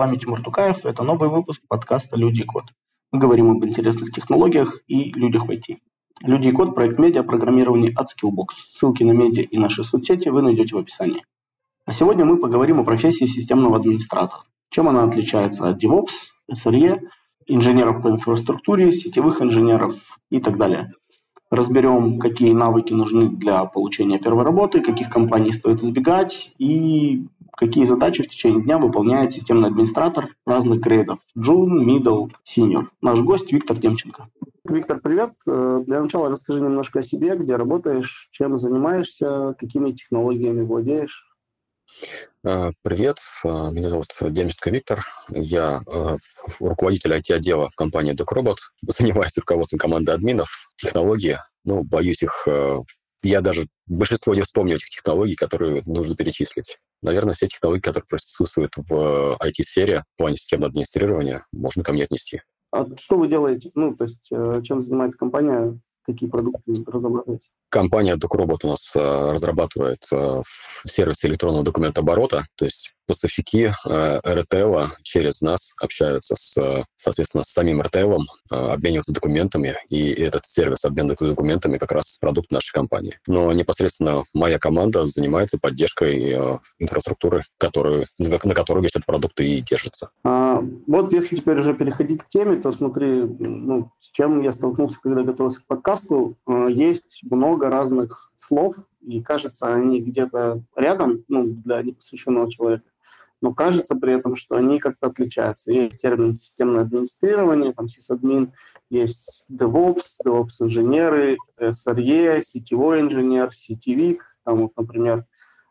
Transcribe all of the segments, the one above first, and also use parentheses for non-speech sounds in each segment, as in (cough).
вами Тимур Тукаев. Это новый выпуск подкаста «Люди и код». Мы говорим об интересных технологиях и людях в IT. «Люди и код» – проект медиа программирования от Skillbox. Ссылки на медиа и наши соцсети вы найдете в описании. А сегодня мы поговорим о профессии системного администратора. Чем она отличается от DevOps, SRE, инженеров по инфраструктуре, сетевых инженеров и так далее. Разберем, какие навыки нужны для получения первой работы, каких компаний стоит избегать и какие задачи в течение дня выполняет системный администратор разных грейдов – Джун, Middle, Senior. Наш гость Виктор Демченко. Виктор, привет. Э, для начала расскажи немножко о себе, где работаешь, чем занимаешься, какими технологиями владеешь. Э, привет, э, меня зовут Демченко Виктор. Я руководитель IT-отдела в компании DocRobot. (laughs) Занимаюсь руководством команды админов, технологии. Ну, боюсь их я даже большинство не вспомню этих технологий, которые нужно перечислить. Наверное, все технологии, которые присутствуют в IT-сфере в плане системного администрирования, можно ко мне отнести. А что вы делаете? Ну, то есть, э, чем занимается компания, какие продукты разрабатываете? Компания DocRobot у нас э, разрабатывает э, сервис электронного документооборота, то есть поставщики э, RTL через нас общаются с, соответственно, с самим RTL, э, обмениваются документами, и этот сервис обмена документами как раз продукт нашей компании. Но непосредственно моя команда занимается поддержкой э, инфраструктуры, которую, на которой весь этот продукт и держится. А, вот если теперь уже переходить к теме, то смотри, ну, с чем я столкнулся, когда готовился к подкасту, есть много разных слов, и кажется, они где-то рядом, ну, для непосвященного человека но кажется при этом, что они как-то отличаются. Есть термин системное администрирование, там сисадмин, есть DevOps, DevOps-инженеры, SRE, сетевой инженер, сетевик, там вот, например,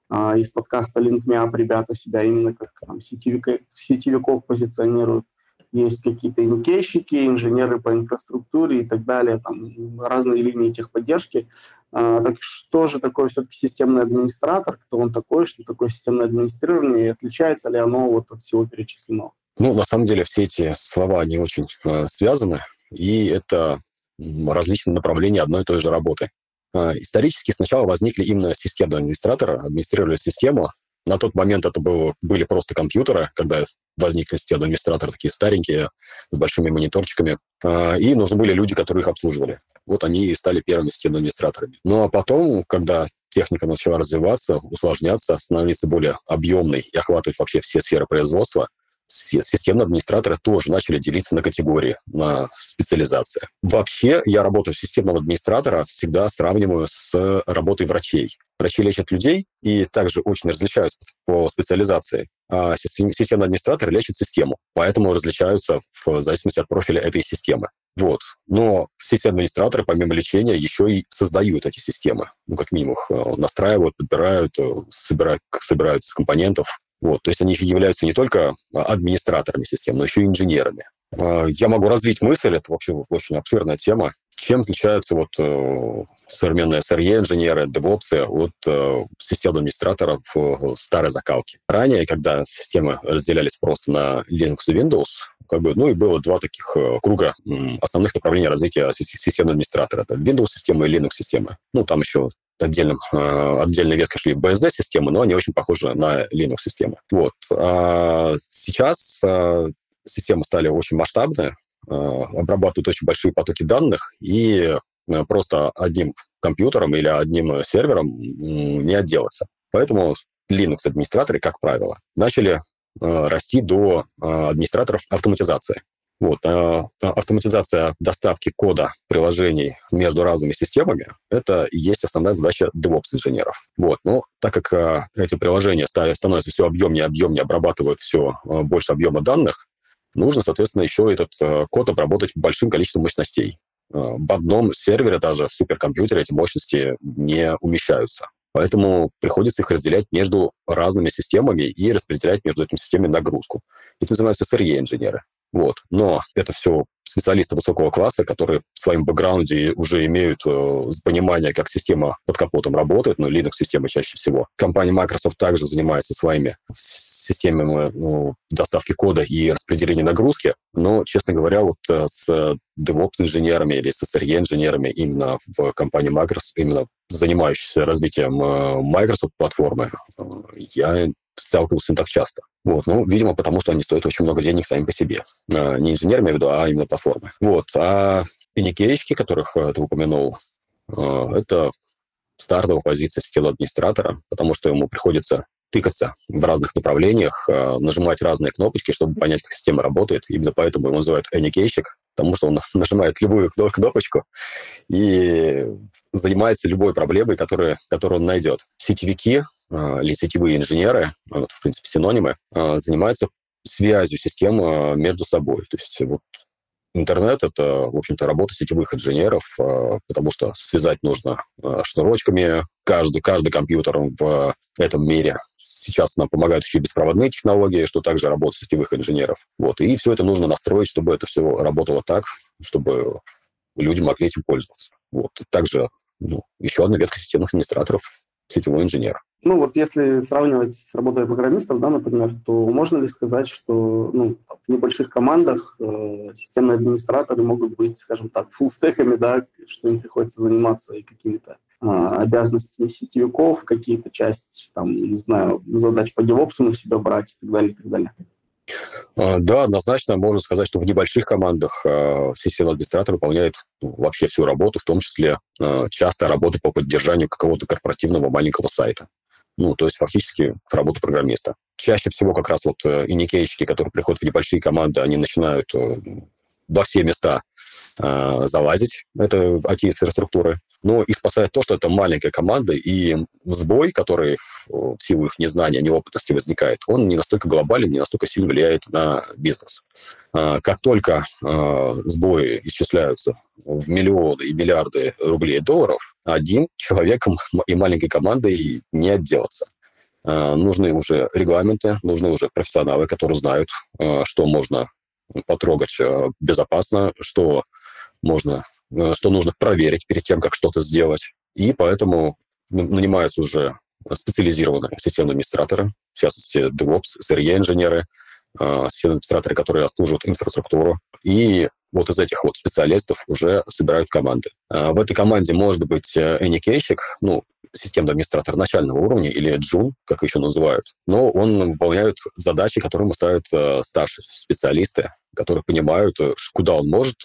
а, из подкаста LinkMeUp ребята себя именно как там, сетевика, сетевиков позиционируют есть какие-то иникейщики, инженеры по инфраструктуре и так далее, там разные линии техподдержки. А, так что же такое все-таки системный администратор, кто он такой, что такое системное администрирование, и отличается ли оно вот от всего перечисленного? Ну, на самом деле, все эти слова, они очень э, связаны, и это различные направления одной и той же работы. Э, исторически сначала возникли именно системные администраторы, администрировали систему, на тот момент это было, были просто компьютеры, когда возникли системные администраторы, такие старенькие, с большими мониторчиками, а, и нужны были люди, которые их обслуживали. Вот они и стали первыми системными администраторами. Ну а потом, когда техника начала развиваться, усложняться, становиться более объемной и охватывать вообще все сферы производства, системные администраторы тоже начали делиться на категории, на специализации. Вообще, я работаю системного администратора всегда сравниваю с работой врачей. Врачи лечат людей и также очень различаются по специализации. А системный администратор лечит систему, поэтому различаются в зависимости от профиля этой системы. Вот. Но системные администраторы, помимо лечения, еще и создают эти системы. Ну, как минимум, их э, настраивают, подбирают, э, собирают, собирают из компонентов, вот, то есть они являются не только а, администраторами систем, но еще и инженерами. А, я могу развить мысль, это вообще очень обширная тема. Чем отличаются вот э, современные SRE-инженеры, DevOps от э, систем администраторов в старой закалке? Ранее, когда системы разделялись просто на Linux и Windows, как бы, ну и было два таких э, круга основных направлений развития системного администратора. Это Windows-система и Linux-система. Ну, там еще отдельным, э, отдельной веткой шли BSD-системы, но они очень похожи на Linux-системы. Вот. А сейчас э, системы стали очень масштабные, э, обрабатывают очень большие потоки данных, и просто одним компьютером или одним сервером не отделаться. Поэтому Linux-администраторы, как правило, начали расти до администраторов автоматизации. Вот, а, а автоматизация доставки кода приложений между разными системами — это и есть основная задача DevOps-инженеров. Вот, но так как а, эти приложения стали, становятся все объемнее объемнее, обрабатывают все а, больше объема данных, нужно, соответственно, еще этот а, код обработать большим количеством мощностей. А, в одном сервере даже в суперкомпьютере эти мощности не умещаются. Поэтому приходится их разделять между разными системами и распределять между этими системами нагрузку. Этим занимаются SRE-инженеры. Вот. Но это все специалисты высокого класса, которые в своем бэкграунде уже имеют э, понимание, как система под капотом работает, но Linux-система чаще всего. Компания Microsoft также занимается своими системами ну, доставки кода и распределения нагрузки, но, честно говоря, вот с DevOps-инженерами или с SRE-инженерами именно в компании Microsoft, именно занимающихся развитием Microsoft-платформы, я сталкивался не так часто. Вот, ну, видимо, потому что они стоят очень много денег сами по себе. Не инженерами, а именно платформы. Вот, а паникерички, которых ты упомянул, это стартовая позиция скилл-администратора, потому что ему приходится тыкаться в разных направлениях, э, нажимать разные кнопочки, чтобы понять, как система работает. Именно поэтому его называют эникейщик, потому что он (laughs) нажимает любую кнопочку и занимается любой проблемой, которую, которую он найдет. Сетевики э, или сетевые инженеры, вот, в принципе, синонимы, э, занимаются связью системы между собой. То есть вот Интернет — это, в общем-то, работа сетевых инженеров, а, потому что связать нужно а, шнурочками каждый, каждый компьютер в этом мире. Сейчас нам помогают еще беспроводные технологии, что также работа сетевых инженеров. Вот. И все это нужно настроить, чтобы это все работало так, чтобы люди могли этим пользоваться. Вот. Также ну, еще одна ветка системных администраторов — сетевой инженер. Ну вот если сравнивать с работой программистов, да, например, то можно ли сказать, что ну, в небольших командах э, системные администраторы могут быть, скажем так, фуллстеками, да, что им приходится заниматься и какими-то обязанностями сетевиков, какие-то части, там, не знаю, задач по девопсу на себя брать и так далее, и так далее. А, да, однозначно можно сказать, что в небольших командах э, системный администратор выполняет ну, вообще всю работу, в том числе э, часто работу по поддержанию какого-то корпоративного маленького сайта. Ну, то есть фактически работа программиста. Чаще всего как раз вот э, иникейщики, которые приходят в небольшие команды, они начинают э, во все места залазить, это IT-инфраструктуры. Но их спасает то, что это маленькая команда, и сбой, который в силу их незнания, неопытности возникает, он не настолько глобален, не настолько сильно влияет на бизнес. А, как только а, сбои исчисляются в миллионы и миллиарды рублей и долларов, одним человеком и маленькой командой не отделаться. А, нужны уже регламенты, нужны уже профессионалы, которые знают, что можно потрогать безопасно, что можно, что нужно проверить перед тем, как что-то сделать. И поэтому нанимаются уже специализированные системные администраторы, в частности, DevOps, SRE-инженеры, Э, системные администраторы, которые обслуживают инфраструктуру. И вот из этих вот специалистов уже собирают команды. Э, в этой команде может быть эникейщик, ну, системный администратор начального уровня или джун, как еще называют, но он выполняет задачи, которые ему ставят э, старшие специалисты, которые понимают, куда он может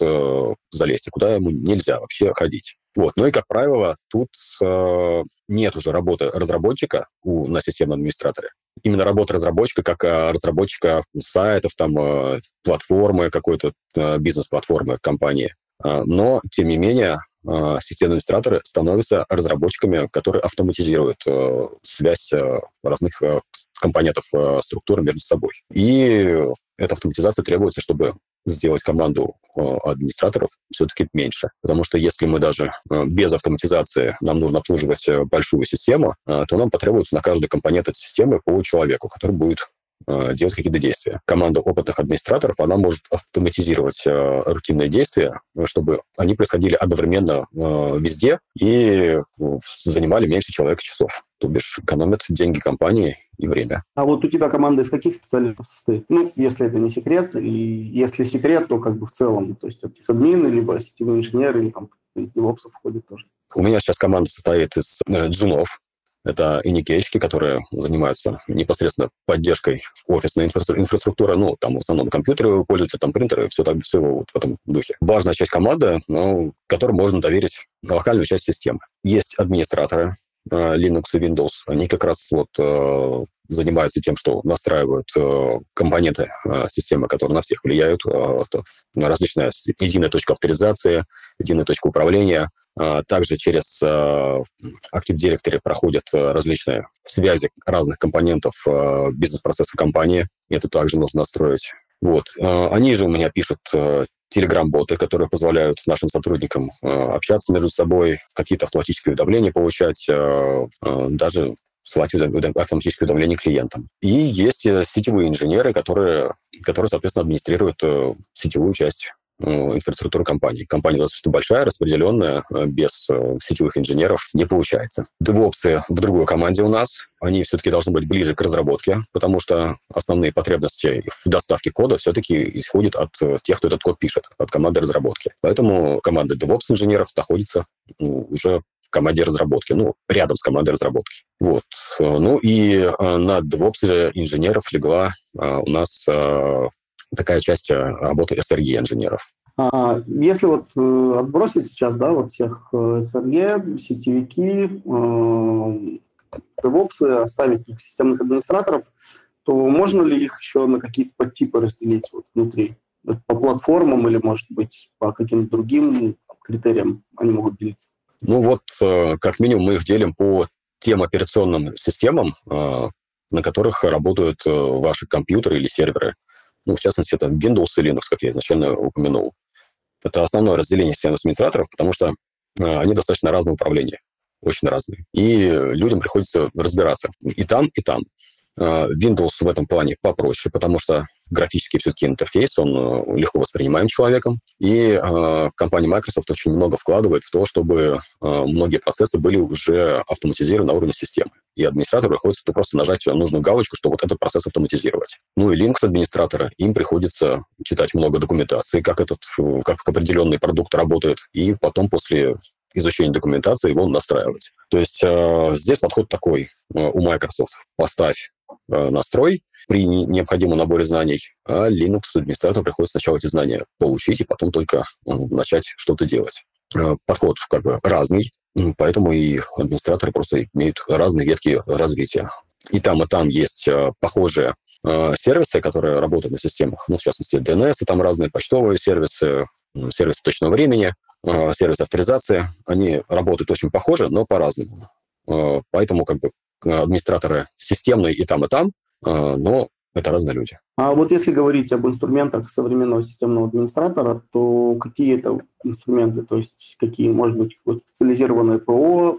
залезть, и куда ему нельзя вообще ходить. Вот. Ну и, как правило, тут э, нет уже работы разработчика у, на системном администраторе. Именно работа разработчика, как э, разработчика сайтов, там, э, платформы, какой-то э, бизнес-платформы компании. Э, но, тем не менее, э, системные администраторы становятся разработчиками, которые автоматизируют э, связь э, разных э, компонентов э, структуры между собой. И эта автоматизация требуется, чтобы сделать команду э, администраторов все-таки меньше. Потому что если мы даже э, без автоматизации нам нужно обслуживать э, большую систему, то нам потребуется на каждый компонент этой системы по человеку, который будет делать какие-то действия. Команда опытных администраторов, она может автоматизировать э, рутинные действия, чтобы они происходили одновременно э, везде и занимали меньше человека часов то бишь экономят деньги компании и время. А вот у тебя команда из каких специалистов состоит? Ну, если это не секрет, и если секрет, то как бы в целом, то есть это админы, либо сетевые инженеры, или там из девопсов входит тоже. У меня сейчас команда состоит из э, джунов, это иникейщики, которые занимаются непосредственно поддержкой офисной инфраструктуры, ну, там в основном компьютеры пользуются, там принтеры, все так, все вот в этом духе. Важная часть команды, но которой можно доверить локальную часть системы. Есть администраторы, Э, Linux и Windows, они как раз вот э, занимаются тем, что настраивают э, компоненты системы, которые на всех влияют. Это различная единая точка авторизации, единая точка управления. Также через Active Directory проходят различные связи разных компонентов бизнес-процессов компании. Это также нужно настроить. Вот. Они же у меня пишут телеграм-боты, которые позволяют нашим сотрудникам э, общаться между собой, какие-то автоматические уведомления получать, э, э, даже слать автоматические уведомления клиентам. И есть сетевые инженеры, которые, которые соответственно, администрируют сетевую часть инфраструктуру компании. Компания достаточно большая, распределенная, без сетевых инженеров не получается. DevOps в другой команде у нас, они все-таки должны быть ближе к разработке, потому что основные потребности в доставке кода все-таки исходят от тех, кто этот код пишет, от команды разработки. Поэтому команда DevOps-инженеров находится уже в команде разработки, ну, рядом с командой разработки. Вот. Ну и э, на DevOps инженеров легла э, у нас э, такая часть работы SRE инженеров. А если вот отбросить сейчас, да, вот всех SRE, сетевики, DevOps, оставить системных администраторов, то можно ли их еще на какие-то подтипы разделить вот внутри? По платформам или, может быть, по каким-то другим критериям они могут делиться? Ну вот, э, как минимум, мы их делим по тем операционным системам, э, на которых работают э, ваши компьютеры или серверы. Ну, в частности, это Windows и Linux, как я изначально упомянул. Это основное разделение системных администраторов, потому что они достаточно разного управления, очень разные. И людям приходится разбираться и там, и там. Э, Windows в этом плане попроще, потому что графический все-таки интерфейс, он э, легко воспринимаем человеком. И э, компания Microsoft очень много вкладывает в то, чтобы э, многие процессы были уже автоматизированы на уровне системы. И администратору приходится то просто нажать нужную галочку, чтобы вот этот процесс автоматизировать. Ну и Linux-администраторы, им приходится читать много документации, как этот, как определенный продукт работает, и потом после изучения документации его настраивать. То есть э, здесь подход такой э, у Microsoft. Поставь настрой при необходимом наборе знаний, а Linux администратору приходится сначала эти знания получить и потом только начать что-то делать. Э, подход как бы разный, поэтому и администраторы просто имеют разные ветки развития. И там, и там есть э, похожие сервисы, которые работают на системах, ну, в частности, DNS, и там разные почтовые сервисы, сервисы точного времени, сервисы авторизации. Они работают очень похоже, но по-разному. Поэтому как бы администраторы системные и там, и там, а, но это разные люди. А вот если говорить об инструментах современного системного администратора, то какие это инструменты? То есть какие, может быть, вот специализированное ПО,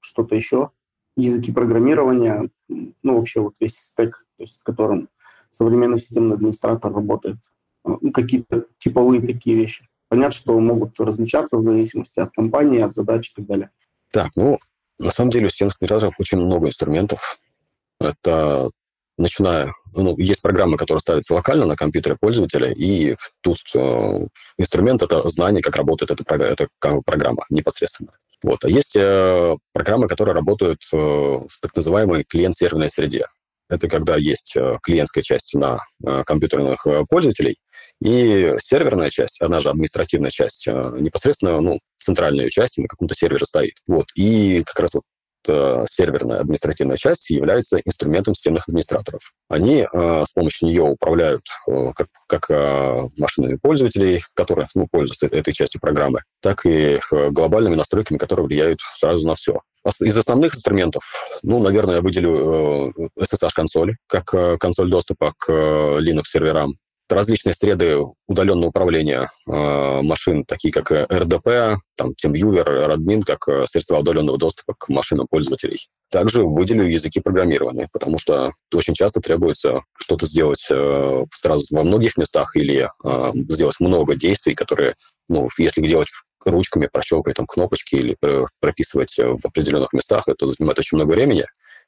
что-то еще, языки программирования, ну, вообще вот весь стек, то есть с которым современный системный администратор работает. Ну, какие-то типовые такие вещи. Понятно, что могут различаться в зависимости от компании, от задач и так далее. Так, ну, на самом деле у системных администраторов очень много инструментов. Это начиная... Ну, есть программы, которые ставятся локально на компьютере пользователя, и тут э, инструмент — это знание, как работает эта, эта программа непосредственно. Вот. А есть э, программы, которые работают э, с так называемой клиент-серверной среде. Это когда есть э, клиентская часть на э, компьютерных э, пользователей, и серверная часть, она же административная часть, непосредственно ну, центральная часть на каком-то сервере стоит. Вот. И как раз вот серверная административная часть является инструментом системных администраторов. Они э, с помощью нее управляют э, как, как э, машинами пользователей, которые ну, пользуются этой частью программы, так и глобальными настройками, которые влияют сразу на все. Из основных инструментов, ну, наверное, я выделю SSH-консоль, как консоль доступа к Linux-серверам различные среды удаленного управления э, машин, такие как RDP, там, TeamViewer, Radmin, как э, средства удаленного доступа к машинам пользователей. Также выделю языки программирования, потому что очень часто требуется что-то сделать э, сразу во многих местах или э, сделать много действий, которые, ну, если делать ручками, прощелкой там кнопочки или прописывать в определенных местах, это занимает очень много времени.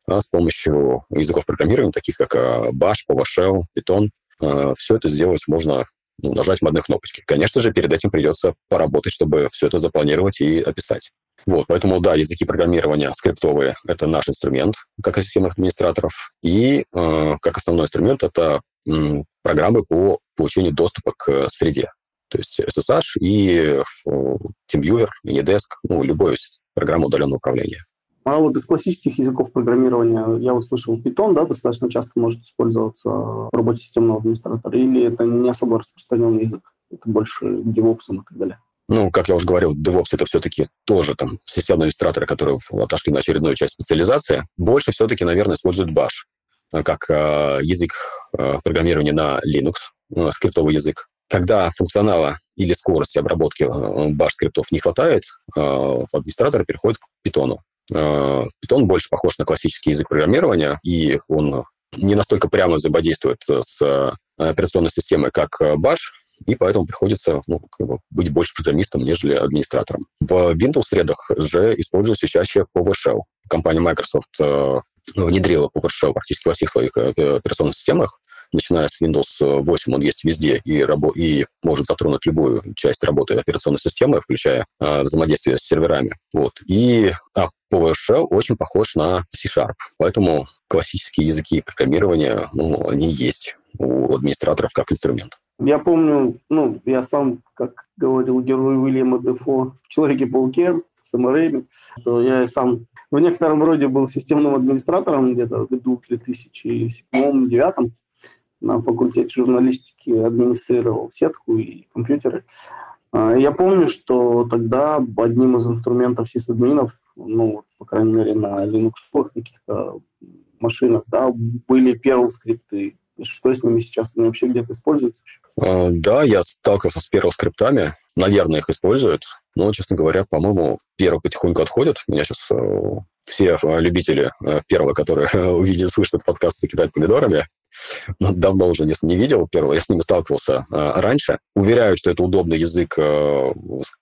А с помощью языков программирования, таких как Bash, PowerShell, Python, Э, все это сделать можно ну, нажатием одной кнопочки. Конечно же, перед этим придется поработать, чтобы все это запланировать и описать. Вот, поэтому, да, языки программирования скриптовые — это наш инструмент, как системных администраторов. И э, как основной инструмент — это м, программы по получению доступа к среде. То есть SSH и э, TeamViewer, Anydesk, ну, любой программа удаленного управления. А вот из классических языков программирования я вот слышал Python, да, достаточно часто может использоваться в работе системного администратора, или это не особо распространенный язык, это больше DevOps и так далее? Ну, как я уже говорил, DevOps это все-таки тоже там системные администраторы, которые отошли на очередную часть специализации. Больше все-таки, наверное, используют Bash э, как э, язык э, программирования на Linux, э, скриптовый язык. Когда функционала или скорости обработки э, Bash скриптов не хватает, э, администраторы переходят к Python. Python э, больше похож на классический язык программирования, и он не настолько прямо взаимодействует с э, операционной системой, как Bash, и поэтому приходится ну, как бы быть больше программистом, нежели администратором. В Windows-средах же используется чаще PowerShell. Компания Microsoft э, внедрила PowerShell практически во всех своих э, операционных системах, начиная с Windows 8, он есть везде и, рабо- и может затронуть любую часть работы операционной системы, включая э, взаимодействие с серверами. Вот. И а PowerShell очень похож на C-Sharp, поэтому классические языки программирования, ну, они есть у администраторов как инструмент. Я помню, ну, я сам, как говорил герой Уильяма Дефо в «Человеке-пауке», с МРЭ, что я сам в некотором роде был системным администратором где-то в году в 2007-2009 на факультете журналистики администрировал сетку и компьютеры. А, я помню, что тогда одним из инструментов сисадминов, ну, по крайней мере, на Linux каких-то машинах, да, были Perl скрипты. Что с ними сейчас? Они вообще где-то используются еще? А, да, я сталкивался с Perl скриптами. Наверное, их используют. Но, честно говоря, по-моему, Perl потихоньку отходит. Меня сейчас э, все э, любители э, первого, которые (laughs) увидят, слышат подкаст, кидать помидорами. Ну, давно уже не, не видел первого, я с ними сталкивался э, раньше. Уверяют, что это удобный язык, э,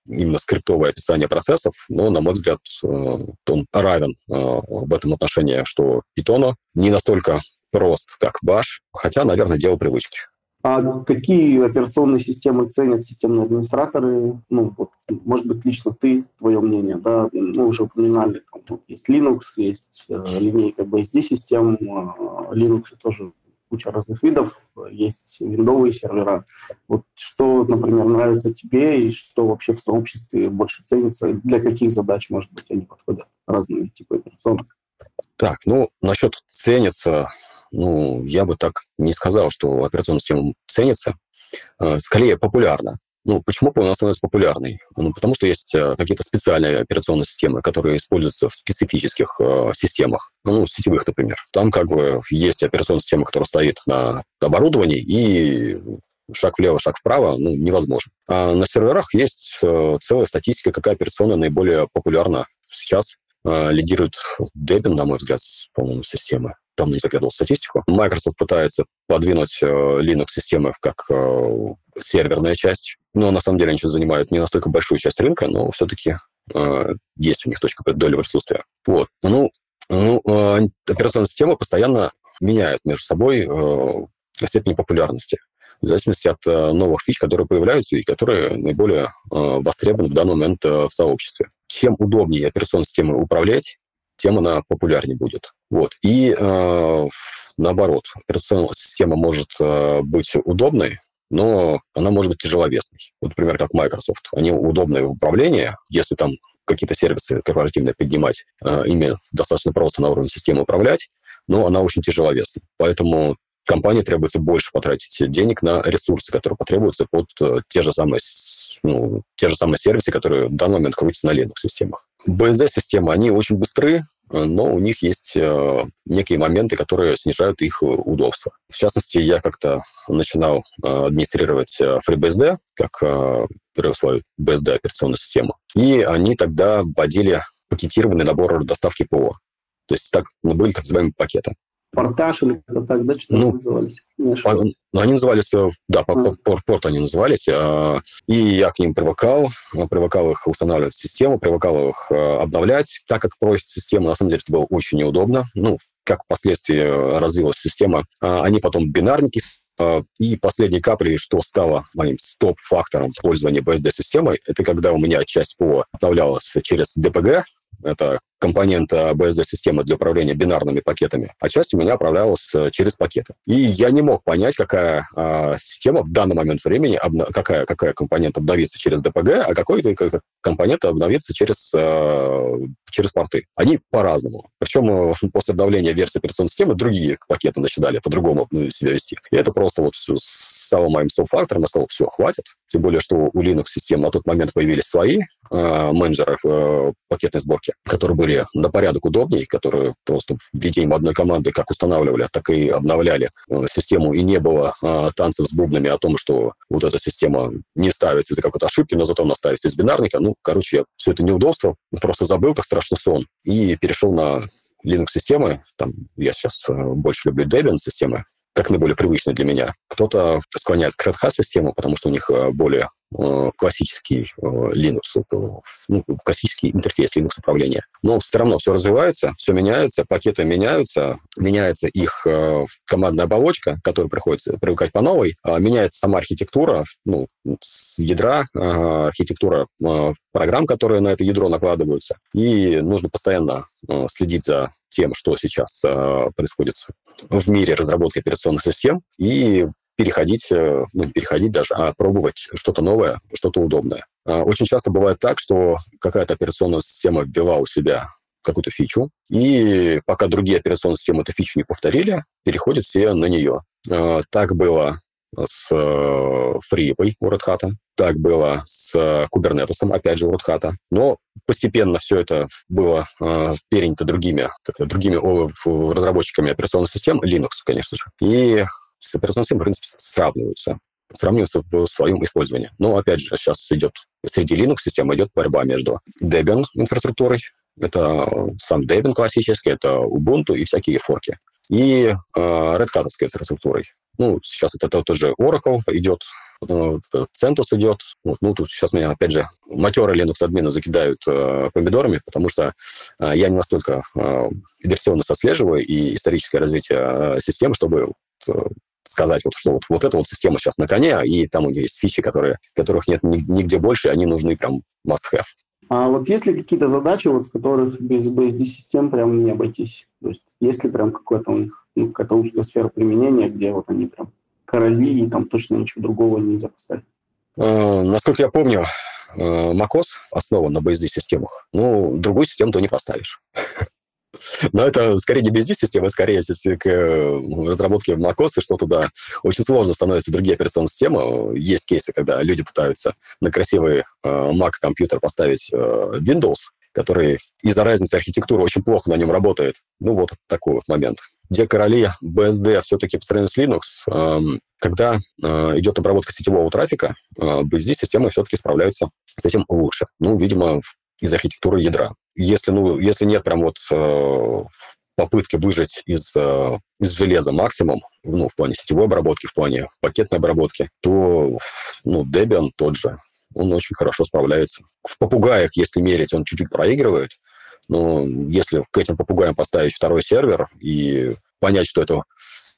именно скриптовое описание процессов, но, на мой взгляд, э, он равен э, в этом отношении, что Python не настолько прост, как Bash, хотя, наверное, дело привычки. А какие операционные системы ценят системные администраторы? Ну, вот, может быть, лично ты, твое мнение, да, мы уже упоминали, там, есть Linux, есть э, линейка BSD-систем, э, Linux тоже куча разных видов, есть виндовые сервера. Вот что, например, нравится тебе и что вообще в сообществе больше ценится, для каких задач, может быть, они подходят, разные типы операционных? Так, ну, насчет ценится, ну, я бы так не сказал, что операционная система ценится. Э, скорее, популярна. Ну, почему она становится популярной? Ну, потому что есть э, какие-то специальные операционные системы, которые используются в специфических э, системах, ну, сетевых, например. Там как бы есть операционная система, которая стоит на оборудовании, и шаг влево, шаг вправо ну, невозможно. А на серверах есть э, целая статистика, какая операционная наиболее популярна сейчас. Э, лидирует Debian, на мой взгляд, по-моему, системы давно не заглядывал статистику. Microsoft пытается подвинуть э, Linux-системы как э, серверная часть, но на самом деле они сейчас занимают не настолько большую часть рынка, но все-таки э, есть у них точка доли присутствия. Вот. Ну, ну э, операционная система постоянно меняет между собой э, степень популярности в зависимости от э, новых фич, которые появляются и которые наиболее э, востребованы в данный момент э, в сообществе. Чем удобнее операционной системой управлять, тем она популярнее будет. Вот. И э, наоборот, операционная система может э, быть удобной, но она может быть тяжеловесной. Вот, например, как Microsoft. Они удобны в управлении, если там какие-то сервисы корпоративные поднимать, э, ими достаточно просто на уровне системы управлять, но она очень тяжеловесна. Поэтому компании требуется больше потратить денег на ресурсы, которые потребуются под э, те же самые ну, те же самые сервисы, которые в данный момент крутятся на Linux-системах. BSD-системы, они очень быстры, но у них есть э, некие моменты, которые снижают их удобство. В частности, я как-то начинал э, администрировать э, FreeBSD, как первую свою BSD операционную систему, и они тогда вводили пакетированный набор доставки ПО. То есть так, были так называемые пакеты портаж или как-то так, да, что ну, назывались? Ну, они назывались, э, да, а. порт, порт они назывались, а, и я к ним привыкал, э, привыкал их устанавливать в систему, привыкал их обновлять, так как просит система, на самом деле это было очень неудобно, ну, как впоследствии развилась система, они потом бинарники и последней каплей, что стало моим стоп-фактором пользования BSD-системой, это когда у меня часть ПО обновлялась через DPG, это компонент BSD-системы для управления бинарными пакетами, а часть у меня управлялась э, через пакеты. И я не мог понять, какая а, система в данный момент времени, обна- какая, какая компонент обновится через DPG, а какой компонент обновится через, а, через порты. Они по-разному. Причем э, (laughs) после обновления версии операционной системы другие пакеты начинали по-другому ну, себя вести. И это просто вот все стало моим стоп-фактором, я сказал, все, хватит. Тем более, что у Linux-систем на тот момент появились свои э, менеджеры э, пакетной сборки, которые были на порядок удобнее, которые просто введением одной команды как устанавливали, так и обновляли э, систему, и не было э, танцев с бубнами о том, что вот эта система не ставится из-за какой-то ошибки, но зато она ставится из бинарника. Ну, короче, все это неудобство, просто забыл, как страшный сон, и перешел на Linux-системы. Там я сейчас э, больше люблю Debian-системы, как наиболее привычный для меня. Кто-то склоняется к Red Hat-систему, потому что у них более классический э, Linux, ну, классический интерфейс Linux управления. Но все равно все развивается, все меняется, пакеты меняются, меняется их э, командная оболочка, которую приходится привыкать по новой, а меняется сама архитектура, ну, ядра, архитектура программ, которые на это ядро накладываются, и нужно постоянно следить за тем, что сейчас происходит в мире разработки операционных систем, и переходить, э, ну, переходить даже, а пробовать что-то новое, что-то удобное. А, очень часто бывает так, что какая-то операционная система ввела у себя какую-то фичу, и пока другие операционные системы эту фичу не повторили, переходят все на нее. А, так было с FreeApp у Red Hat, так было с Kubernetes, опять же, у Red Hat. Но постепенно все это было э, перенято другими, другими разработчиками операционных систем, Linux, конечно же. И с операционной в принципе, сравниваются сравниваются в своем использовании. Но, опять же, сейчас идет среди Linux-систем идет борьба между Debian инфраструктурой, это сам Debian классический, это Ubuntu и всякие форки, и э, Red Hat инфраструктурой. Ну, сейчас это тот же Oracle идет, CentOS идет. Вот, ну, тут сейчас меня, опять же, матерые Linux-админы закидают э, помидорами, потому что э, я не настолько э, версионно сослеживаю и историческое развитие э, системы, чтобы Э, сказать, вот, что вот, вот эта вот система сейчас на коне, и там у нее есть фичи, которые, которых нет нигде больше, они нужны прям must-have. А вот есть ли какие-то задачи, вот, в которых без BSD-систем прям не обойтись? То есть есть ли прям какой-то у них ну, какая-то узкая сфера применения, где вот они прям короли, и там точно ничего другого нельзя поставить? Uh, насколько я помню, uh, macOS основан на BSD-системах. Ну, другую систему ты не поставишь. (laughs) Но это скорее не BSD-система, это скорее если к э, разработке macOS, что туда очень сложно становятся другие операционные системы. Есть кейсы, когда люди пытаются на красивый э, Mac-компьютер поставить э, Windows, который из-за разницы архитектуры очень плохо на нем работает. Ну, вот такой вот момент. Где короли BSD все-таки по сравнению с Linux, эм, когда идет обработка сетевого трафика, BSD-системы все-таки справляются с этим лучше. Ну, видимо, из архитектуры ядра. Если, ну, если нет прям вот э, попытки выжать из, э, из железа максимум, ну, в плане сетевой обработки, в плане пакетной обработки, то, ну, Debian тот же, он очень хорошо справляется. В попугаях, если мерить, он чуть-чуть проигрывает, но если к этим попугаям поставить второй сервер и понять, что это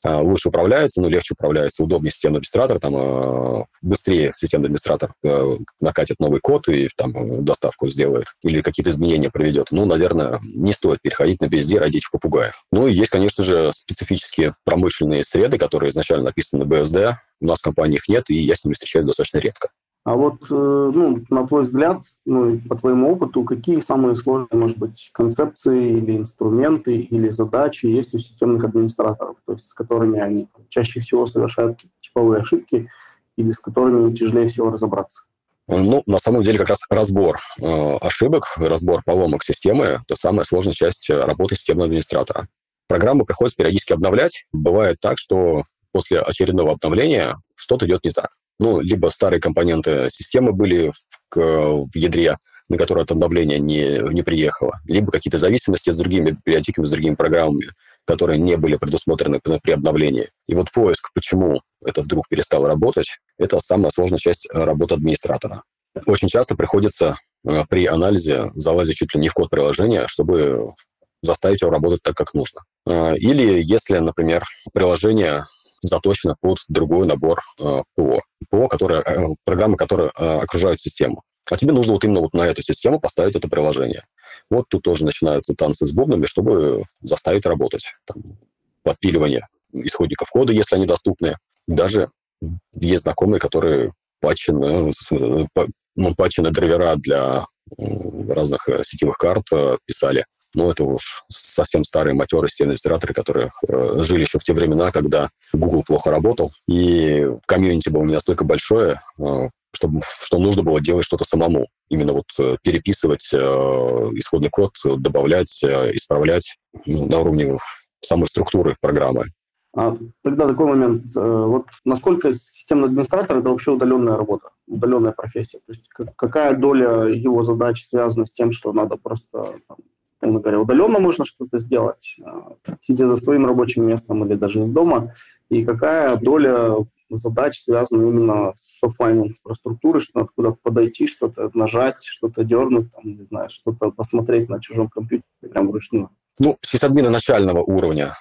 лучше управляется, ну, легче управляется, удобнее системный администратор, там, а, быстрее системный администратор э, накатит новый код и там доставку сделает или какие-то изменения проведет. Ну, наверное, не стоит переходить на BSD ради этих попугаев. Ну, и есть, конечно же, специфические промышленные среды, которые изначально написаны на BSD. У нас в компании их нет, и я с ними встречаюсь достаточно редко. А вот, э, ну, на твой взгляд, ну, по твоему опыту, какие самые сложные, может быть, концепции или инструменты или задачи есть у системных администраторов, то есть с которыми они чаще всего совершают типовые ошибки или с которыми тяжелее всего разобраться? Ну, на самом деле, как раз разбор э, ошибок, разбор поломок системы – это самая сложная часть работы системного администратора. Программу приходится периодически обновлять. Бывает так, что после очередного обновления что-то идет не так ну, либо старые компоненты системы были в, в ядре, на которые это обновление не, не приехало, либо какие-то зависимости с другими библиотеками, с другими программами, которые не были предусмотрены при обновлении. И вот поиск, почему это вдруг перестало работать, это самая сложная часть работы администратора. Очень часто приходится э, при анализе залазить чуть ли не в код приложения, чтобы заставить его работать так, как нужно. Э, или если, например, приложение заточена под другой набор э, ПО. ПО, которые, э, программы, которые э, окружают систему. А тебе нужно вот именно вот на эту систему поставить это приложение. Вот тут тоже начинаются танцы с бубнами, чтобы заставить работать. Там, подпиливание исходников кода, если они доступны. Даже есть знакомые, которые патчены, ну, патчены драйвера для разных сетевых карт писали ну, это уж совсем старые матерые системные администраторы, которые э, жили еще в те времена, когда Google плохо работал, и комьюнити было не настолько большое, э, чтобы, что нужно было делать что-то самому. Именно вот э, переписывать э, исходный код, добавлять, э, исправлять ну, на уровне самой структуры программы. А тогда такой момент. Э, вот насколько системный администратор – это вообще удаленная работа, удаленная профессия? То есть какая доля его задач связана с тем, что надо просто там, говоря, удаленно можно что-то сделать, сидя за своим рабочим местом или даже из дома, и какая доля задач связана именно с офлайн инфраструктурой, что куда-то подойти, что-то нажать, что-то дернуть, там, не знаю, что-то посмотреть на чужом компьютере прям вручную. Ну, сисадмины начального уровня,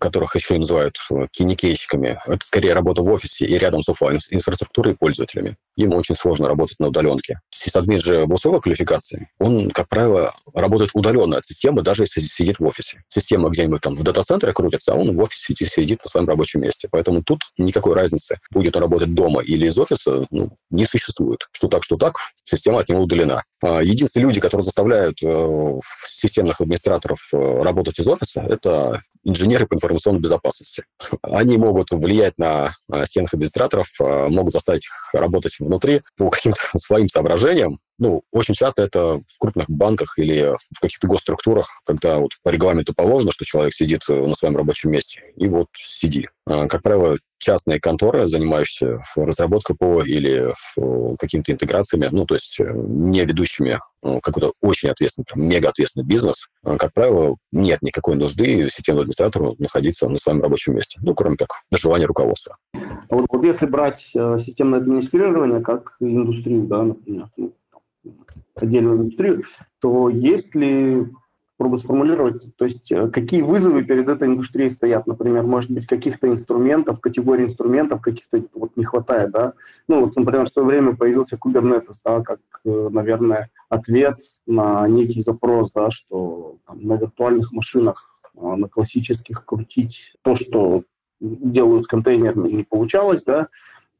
которых еще называют э, киникейщиками, это скорее работа в офисе и рядом с офлайн инфраструктурой и пользователями. Им очень сложно работать на удаленке. Сисадмин же высокой квалификации, он, как правило, работает удаленно от системы, даже если сидит в офисе. Система где-нибудь там в дата-центре крутится, а он в офисе сидит на своем рабочем месте. Поэтому тут никакой разницы, будет он работать дома или из офиса, ну, не существует. Что так, что так, система от него удалена. А единственные люди, которые заставляют э, системных администраторов э, работать из офиса, это инженеры по информационной безопасности. Они могут влиять на стенных администраторов, э, могут заставить их работать внутри по каким-то (laughs) своим соображениям. Ну, очень часто это в крупных банках или в каких-то госструктурах, когда вот по регламенту положено, что человек сидит на своем рабочем месте, и вот сиди. Как правило, частные конторы, занимающиеся разработкой ПО или какими-то интеграциями, ну, то есть э, не ведущими ну, какой-то очень ответственный, прям мега ответственный бизнес, а, как правило, нет никакой нужды системному администратору находиться на своем рабочем месте, ну, кроме как на желание руководства. Вот, вот если брать э, системное администрирование как индустрию, да, например, ну, отдельную индустрию, то есть ли попробую сформулировать, то есть э, какие вызовы перед этой индустрией стоят, например, может быть, каких-то инструментов, категорий инструментов каких-то вот не хватает, да, ну, вот, например, в свое время появился Kubernetes, да, как, э, наверное, ответ на некий запрос, да, что там, на виртуальных машинах, а, на классических крутить то, что делают с контейнерами, не получалось, да,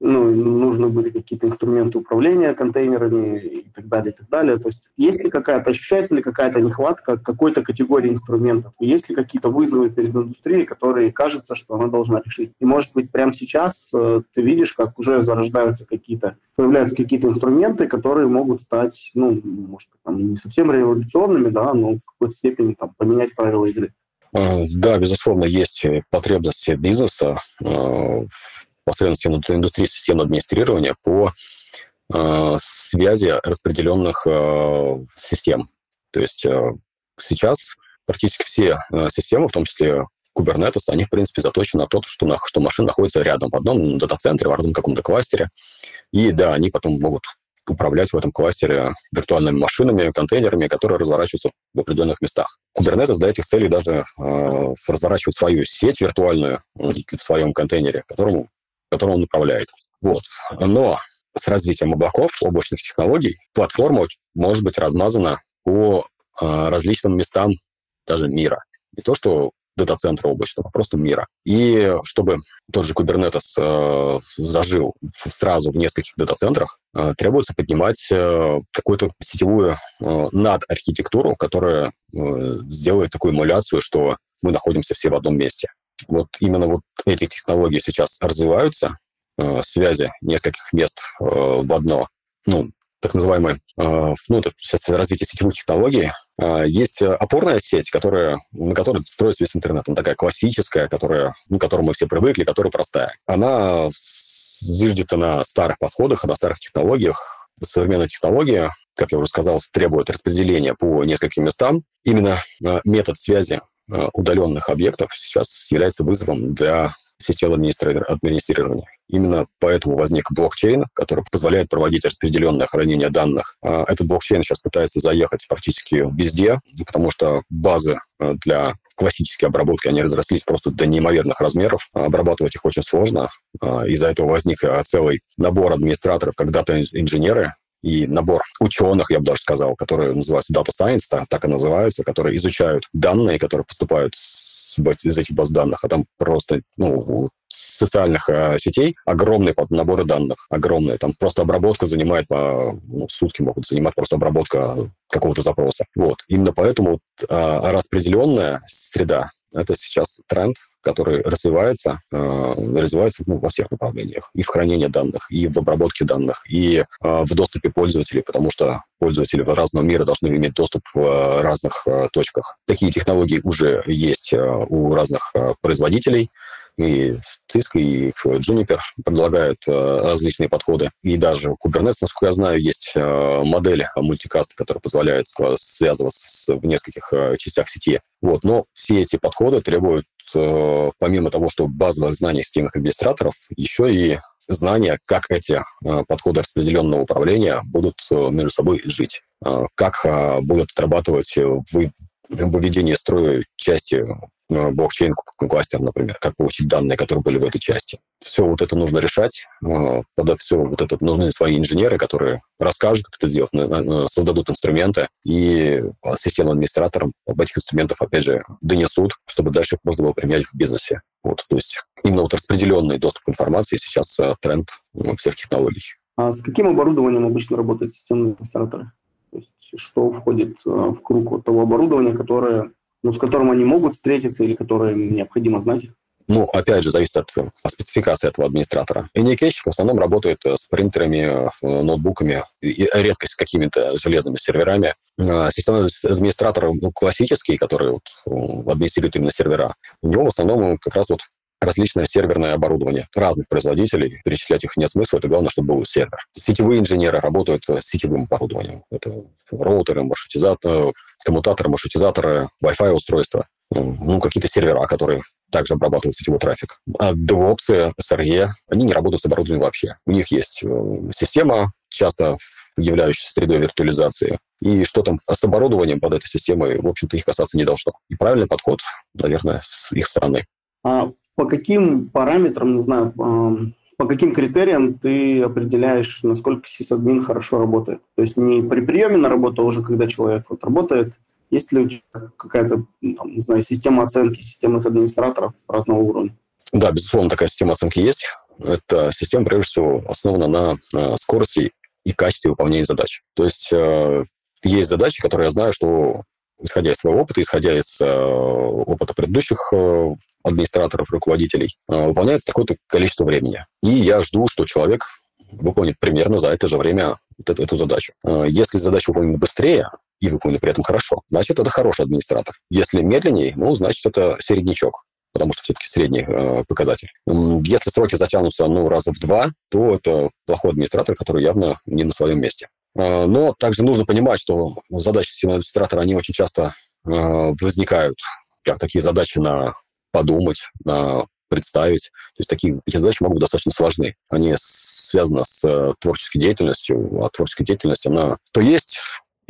ну, нужны были какие-то инструменты управления контейнерами и так далее, и так далее. То есть есть ли какая-то, ощущается ли какая-то нехватка какой-то категории инструментов? Есть ли какие-то вызовы перед индустрией, которые кажется, что она должна решить? И, может быть, прямо сейчас э, ты видишь, как уже зарождаются какие-то, появляются какие-то инструменты, которые могут стать, ну, может, там, не совсем революционными, да, но в какой-то степени там, поменять правила игры. Э, да, безусловно, есть потребности бизнеса э, посредством индустрии системного администрирования по э, связи распределенных э, систем. То есть э, сейчас практически все э, системы, в том числе Kubernetes, они, в принципе, заточены на то, что, на, что машина находится рядом в одном дата-центре, в одном каком-то кластере. И да, они потом могут управлять в этом кластере виртуальными машинами, контейнерами, которые разворачиваются в определенных местах. Kubernetes для этих целей даже э, разворачивает свою сеть виртуальную в своем контейнере, которому которым он управляет. Вот. Но с развитием облаков, облачных технологий, платформа может быть размазана по э, различным местам даже мира. Не то, что дата-центра облачного, а просто мира. И чтобы тот же Kubernetes э, зажил сразу в нескольких дата-центрах, э, требуется поднимать э, какую-то сетевую э, над-архитектуру, которая э, сделает такую эмуляцию, что мы находимся все в одном месте. Вот именно вот эти технологии сейчас развиваются, э, связи нескольких мест э, в одно, ну, так называемое, э, ну, это сейчас развитие сетевых технологий. Есть опорная сеть, которая, на которой строится весь интернет. Она такая классическая, которая, ну, к которой мы все привыкли, которая простая. Она зиждется на старых подходах, на старых технологиях. Современная технология, как я уже сказал, требует распределения по нескольким местам. Именно метод связи удаленных объектов сейчас является вызовом для системы администрирования. Именно поэтому возник блокчейн, который позволяет проводить распределенное хранение данных. А этот блокчейн сейчас пытается заехать практически везде, потому что базы э, для классической обработки, они разрослись просто до неимоверных размеров. Обрабатывать их очень сложно. А из-за этого возник э, целый набор администраторов, когда-то инженеры, и набор ученых, я бы даже сказал, которые называются Data Science, так и называются, которые изучают данные, которые поступают из этих баз данных, а там просто ну, социальных э, сетей огромные наборы данных, огромные. Там просто обработка занимает по ну, сутки могут занимать просто обработка какого-то запроса. Вот. Именно поэтому э, распределенная среда это сейчас тренд, который развивается, э, развивается ну, во всех направлениях. И в хранении данных, и в обработке данных, и э, в доступе пользователей, потому что пользователи в разного мира должны иметь доступ в э, разных точках. Такие технологии уже есть у разных производителей. И Cisco, и Juniper предлагают различные подходы. И даже Kubernetes, насколько я знаю, есть модель мультикаста, которая позволяет связываться в нескольких частях сети. Вот. Но все эти подходы требуют, помимо того, что базовых знаний системных администраторов, еще и знания, как эти э, подходы распределенного управления будут э, между собой жить, э, как будут отрабатывать выведение строя части блокчейн кластер, например, как получить данные, которые были в этой части. Все вот это нужно решать, тогда все вот это нужны свои инженеры, которые расскажут, как это сделать, создадут инструменты, и системным администраторам об этих инструментах, опять же, донесут, чтобы дальше их можно было применять в бизнесе. Вот, то есть именно вот распределенный доступ к информации сейчас э, тренд всех технологий. А с каким оборудованием обычно работают системные администраторы? То есть что входит э, в круг того оборудования, которое, ну, с которым они могут встретиться или которое им необходимо знать? Ну, опять же, зависит от, от спецификации этого администратора. Иникейщик в основном работает э, с принтерами, ноутбуками и редко с какими-то железными серверами. Системный администратор ну, классический, который вот, администрирует именно сервера, у него в основном как раз вот различное серверное оборудование разных производителей. Перечислять их нет смысла, это главное, чтобы был сервер. Сетевые инженеры работают с сетевым оборудованием. Это роутеры, маршрутизаторы, коммутаторы, маршрутизаторы, Wi-Fi устройства, ну, какие-то сервера, которые также обрабатывают сетевой трафик. А DevOps, SRE, они не работают с оборудованием вообще. У них есть э, система, часто являющаяся средой виртуализации. И что там с оборудованием под этой системой, в общем-то, их касаться не должно. И правильный подход, наверное, с их стороны. А по каким параметрам, не знаю, по каким критериям ты определяешь, насколько сисадмин хорошо работает? То есть не при приеме на работу, а уже когда человек вот работает, есть ли у тебя какая-то, там, не знаю, система оценки системных администраторов разного уровня? Да, безусловно, такая система оценки есть. Эта система, прежде всего, основана на э, скорости и качестве выполнения задач. То есть э, есть задачи, которые я знаю, что исходя из своего опыта, исходя из э, опыта предыдущих э, администраторов, руководителей, э, выполняется такое-то количество времени. И я жду, что человек выполнит примерно за это же время вот эту, эту задачу. Э, если задача выполнена быстрее и выполнена при этом хорошо, значит, это хороший администратор. Если медленнее, ну, значит, это середнячок потому что все-таки средний э, показатель. Если сроки затянутся ну, раза в два, то это плохой администратор, который явно не на своем месте. Э, но также нужно понимать, что задачи системного администратора, они очень часто э, возникают как такие задачи на подумать, на представить. То есть такие, такие задачи могут быть достаточно сложны. Они связаны с э, творческой деятельностью, а творческая деятельность, она то есть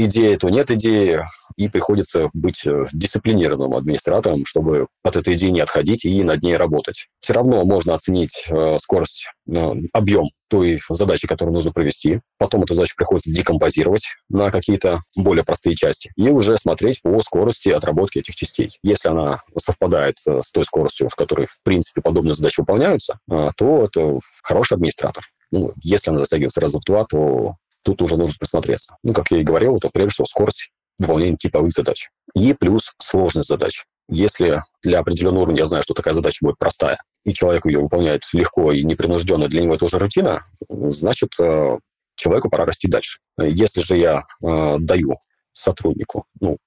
идея, то нет идеи, и приходится быть э, дисциплинированным администратором, чтобы от этой идеи не отходить и над ней работать. Все равно можно оценить э, скорость, э, объем той задачи, которую нужно провести. Потом эту задачу приходится декомпозировать на какие-то более простые части и уже смотреть по скорости отработки этих частей. Если она совпадает с той скоростью, с которой, в принципе, подобные задачи выполняются, то это хороший администратор. Ну, если она затягивается раз в два, то тут уже нужно присмотреться. Ну, как я и говорил, это прежде всего скорость выполнения типовых задач. И плюс сложность задач. Если для определенного уровня я знаю, что такая задача будет простая, и человек ее выполняет легко и непринужденно, для него это уже рутина, значит, э, человеку пора расти дальше. Если же я э, даю сотруднику, ну,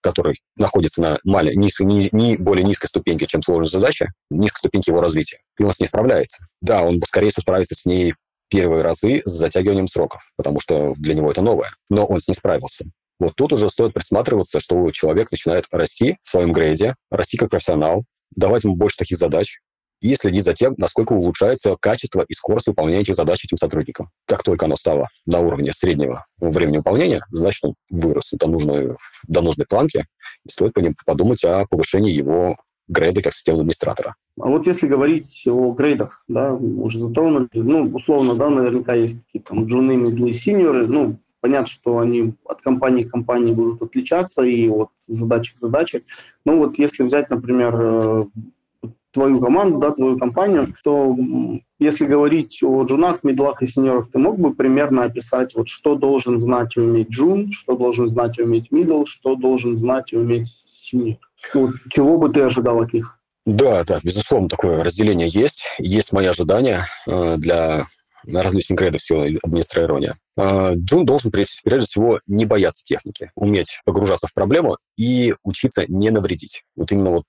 который находится на мале, низ, не, не более низкой ступеньке, чем сложная задача, низкой ступеньке его развития, и он с ней справляется. Да, он, скорее всего, справится с ней первые разы с затягиванием сроков, потому что для него это новое. Но он с ней справился. Вот тут уже стоит присматриваться, что человек начинает расти в своем грейде, расти как профессионал, давать ему больше таких задач и следить за тем, насколько улучшается качество и скорость выполнения этих задач этим сотрудникам. Как только оно стало на уровне среднего времени выполнения, значит, он вырос до нужной, до нужной планки, и стоит подумать о повышении его грейда как системного администратора. А вот если говорить о грейдах, да, уже затронули, ну, условно, да, наверняка есть какие-то там джуны, медлы, синьоры, ну, понятно, что они от компании к компании будут отличаться и от задачи к задаче. Ну, вот если взять, например, э, твою команду, да, твою компанию, то если говорить о джунах, медлах и сеньорах, ты мог бы примерно описать, вот что должен знать и уметь джун, что должен знать и уметь мидл, что должен знать и уметь сеньор? Чего бы ты ожидал от них? Да, да, безусловно, такое разделение есть. Есть мои ожидания э, для различных грейдов всего администрирования, Джун должен прежде всего не бояться техники, уметь погружаться в проблему и учиться не навредить. Вот именно вот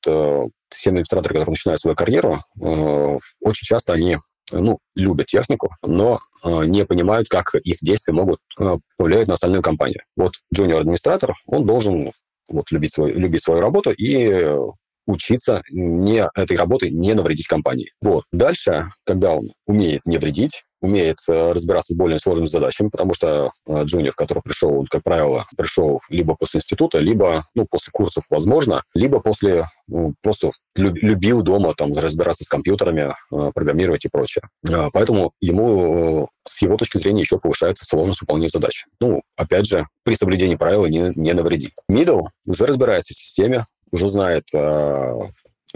все администраторы, которые начинают свою карьеру, очень часто они ну, любят технику, но э, не понимают, как их действия могут э, повлиять на остальную компанию. Вот джуниор-администратор, он должен вот, любить, свою, любить свою работу и учиться не, этой работой не навредить компании. Вот. Дальше, когда он умеет не вредить, умеет э, разбираться с более сложными задачами, потому что э, джуниор, который пришел, он, как правило, пришел либо после института, либо ну, после курсов, возможно, либо после ну, просто любил дома там разбираться с компьютерами, э, программировать и прочее. Поэтому ему с его точки зрения еще повышается сложность выполнения задач. Ну, опять же, при соблюдении правил не, не навреди. Middle уже разбирается в системе, уже знает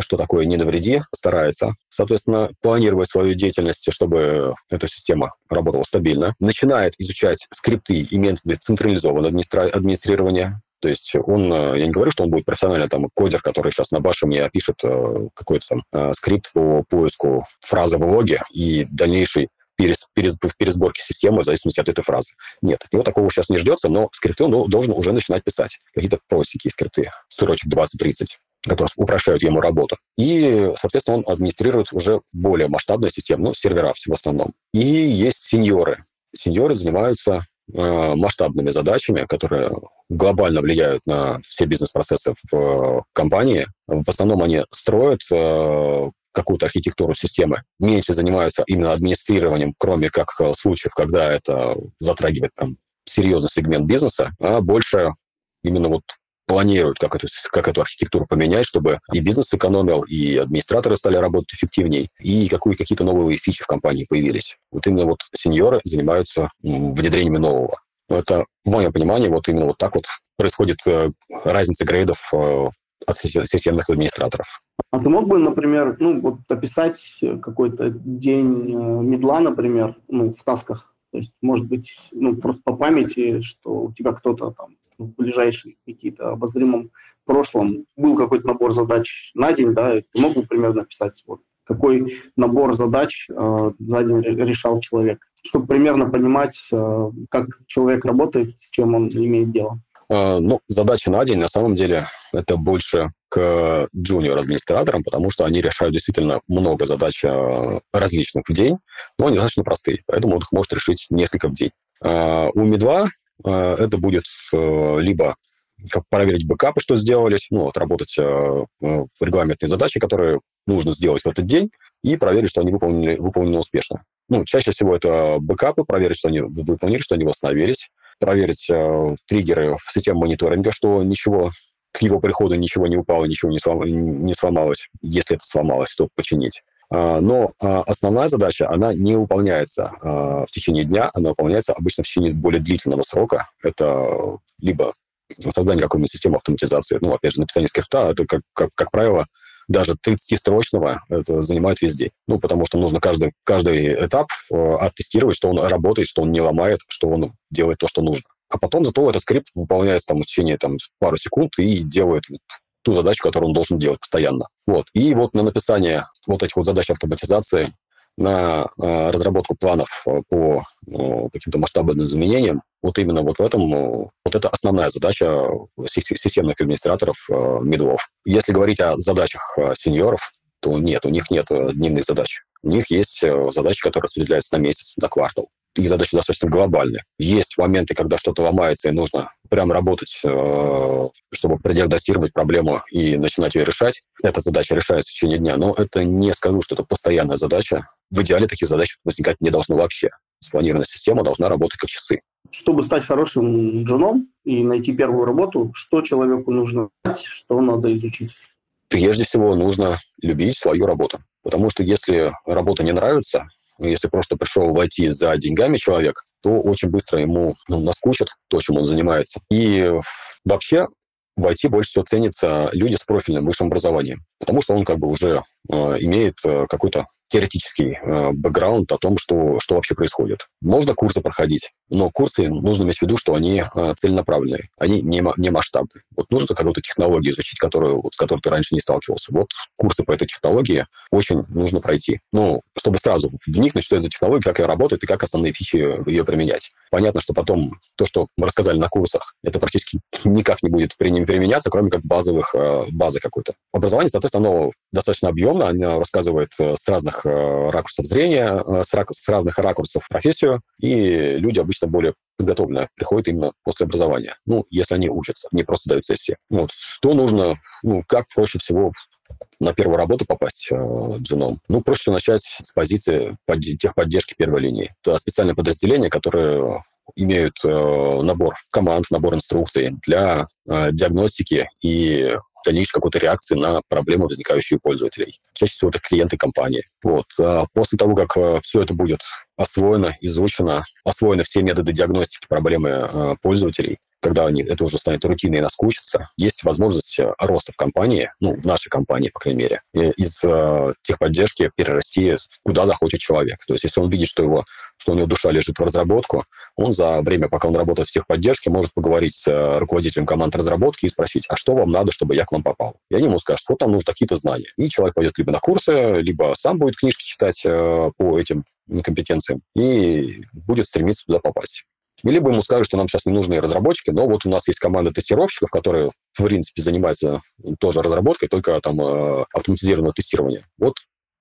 что такое «не навреди», старается, соответственно, планировать свою деятельность, чтобы эта система работала стабильно, начинает изучать скрипты и методы централизованного администрирования, то есть он, э, я не говорю, что он будет профессиональный там кодер, который сейчас на баше мне опишет э, какой-то там скрипт по поиску фразы в логе и дальнейшей перес, перес, пересборки системы в зависимости от этой фразы. Нет, от него такого сейчас не ждется, но скрипты он должен уже начинать писать. Какие-то простенькие скрипты, строчек 20-30 которые упрощают ему работу. И, соответственно, он администрирует уже более масштабную систему, ну, сервера в основном. И есть сеньоры. Сеньоры занимаются э, масштабными задачами, которые глобально влияют на все бизнес-процессы в э, компании. В основном они строят э, какую-то архитектуру системы, меньше занимаются именно администрированием, кроме как э, случаев, когда это затрагивает там, серьезный сегмент бизнеса, а больше именно вот планируют, как эту, как эту архитектуру поменять, чтобы и бизнес экономил, и администраторы стали работать эффективнее, и какие, какие-то новые фичи в компании появились. Вот именно вот сеньоры занимаются внедрением нового. Это, в моем понимании, вот именно вот так вот происходит э, разница грейдов э, от системных администраторов. А ты мог бы, например, ну, вот описать какой-то день э, медла, например, ну, в тасках? То есть, может быть, ну, просто по памяти, что у тебя кто-то там в ближайшие какие-то обозримом прошлом был какой-то набор задач на день, да, и ты мог бы примерно написать, вот, какой набор задач э, за день решал человек, чтобы примерно понимать, э, как человек работает, с чем он имеет дело. Э, ну, задачи на день, на самом деле, это больше к джуниор-администраторам, потому что они решают действительно много задач э, различных в день, но они достаточно простые, поэтому он их может решить несколько в день. Э, у Ми-2 Э, это будет либо как проверить бэкапы, что сделались, ну, отработать э, регламентные задачи, которые нужно сделать в этот день, и проверить, что они выполнены, выполнены успешно. Ну, чаще всего это бэкапы, проверить, что они выполнили, что они восстановились, проверить э, триггеры в системе мониторинга, что ничего к его приходу ничего не упало, ничего не, слом, не сломалось. Если это сломалось, то починить. А, но а, основная задача, она не выполняется а, в течение дня, она выполняется обычно в течение более длительного срока. Это либо создание какой-нибудь системы автоматизации, ну, опять же, написание скрипта, это, как, как, как правило, даже 30-строчного это занимает весь день. Ну, потому что нужно каждый, каждый этап э, оттестировать, что он работает, что он не ломает, что он делает то, что нужно. А потом зато этот скрипт выполняется там, в течение там, пару секунд и делает ту задачу, которую он должен делать постоянно. Вот. И вот на написание вот этих вот задач автоматизации, на э, разработку планов э, по э, каким-то масштабным изменениям, вот именно вот в этом, э, вот это основная задача системных администраторов медлов. Если говорить о задачах сеньоров, то нет, у них нет дневных задач. У них есть задачи, которые распределяются на месяц, на квартал их задачи достаточно глобальные. Есть моменты, когда что-то ломается, и нужно прям работать, чтобы продиагностировать проблему и начинать ее решать. Эта задача решается в течение дня, но это не скажу, что это постоянная задача. В идеале таких задач возникать не должно вообще. Спланированная система должна работать как часы. Чтобы стать хорошим джуном и найти первую работу, что человеку нужно знать, что надо изучить? Прежде всего нужно любить свою работу. Потому что если работа не нравится, ну, если просто пришел войти за деньгами человек, то очень быстро ему ну, наскучит то, чем он занимается. И вообще в IT больше всего ценятся люди с профильным высшим образованием, потому что он как бы уже э, имеет э, какой-то теоретический э, бэкграунд о том, что, что вообще происходит. Можно курсы проходить, Но курсы нужно иметь в виду, что они э, целенаправленные, они не, не масштабные. Вот нужно какую-то технологию изучить, которую, с которой ты раньше не сталкивался. Вот курсы по этой технологии очень нужно пройти. Ну, чтобы сразу вникнуть, что это за технология, как она работает и как основные фичи ее применять. Понятно, что потом то, что мы рассказали на курсах, это практически никак не будет применяться, кроме как базовых, э, базы какой-то. Образование, соответственно, оно достаточно объемно, оно рассказывает э, с разных ракурсов зрения, с, с разных ракурсов профессию, и люди обычно более подготовленные приходят именно после образования. Ну, если они учатся, не просто дают сессии. Вот. Что нужно, ну, как проще всего на первую работу попасть э, джином? Ну, проще начать с позиции под, техподдержки первой линии. Это специальное подразделение, которое имеют э, набор команд, набор инструкций для э, диагностики и дальнейшей какой-то реакции на проблемы, возникающие у пользователей. Чаще всего это клиенты компании. Вот. А после того, как э, все это будет освоено, изучено, освоены все методы диагностики проблемы э, пользователей, когда они, это уже станет рутиной и наскучится, есть возможность э, роста в компании, ну, в нашей компании, по крайней мере, из э, техподдержки перерасти куда захочет человек. То есть если он видит, что, его, что у него душа лежит в разработку, он за время, пока он работает в техподдержке, может поговорить с э, руководителем команд разработки и спросить, а что вам надо, чтобы я к вам попал? И они ему скажут, вот там нужны такие-то знания. И человек пойдет либо на курсы, либо сам будет книжки читать э, по этим компетенциям и будет стремиться туда попасть. И либо ему скажут, что нам сейчас не нужны разработчики, но вот у нас есть команда тестировщиков, которые, в принципе, занимаются тоже разработкой, только там э, автоматизированного тестирования. Вот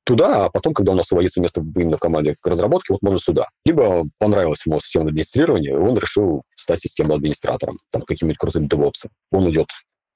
туда, а потом, когда у нас освободится место именно в команде разработки, вот можно сюда. Либо понравилось ему системное администрирование, и он решил стать системным администратором, там, каким-нибудь крутым DevOps. Он идет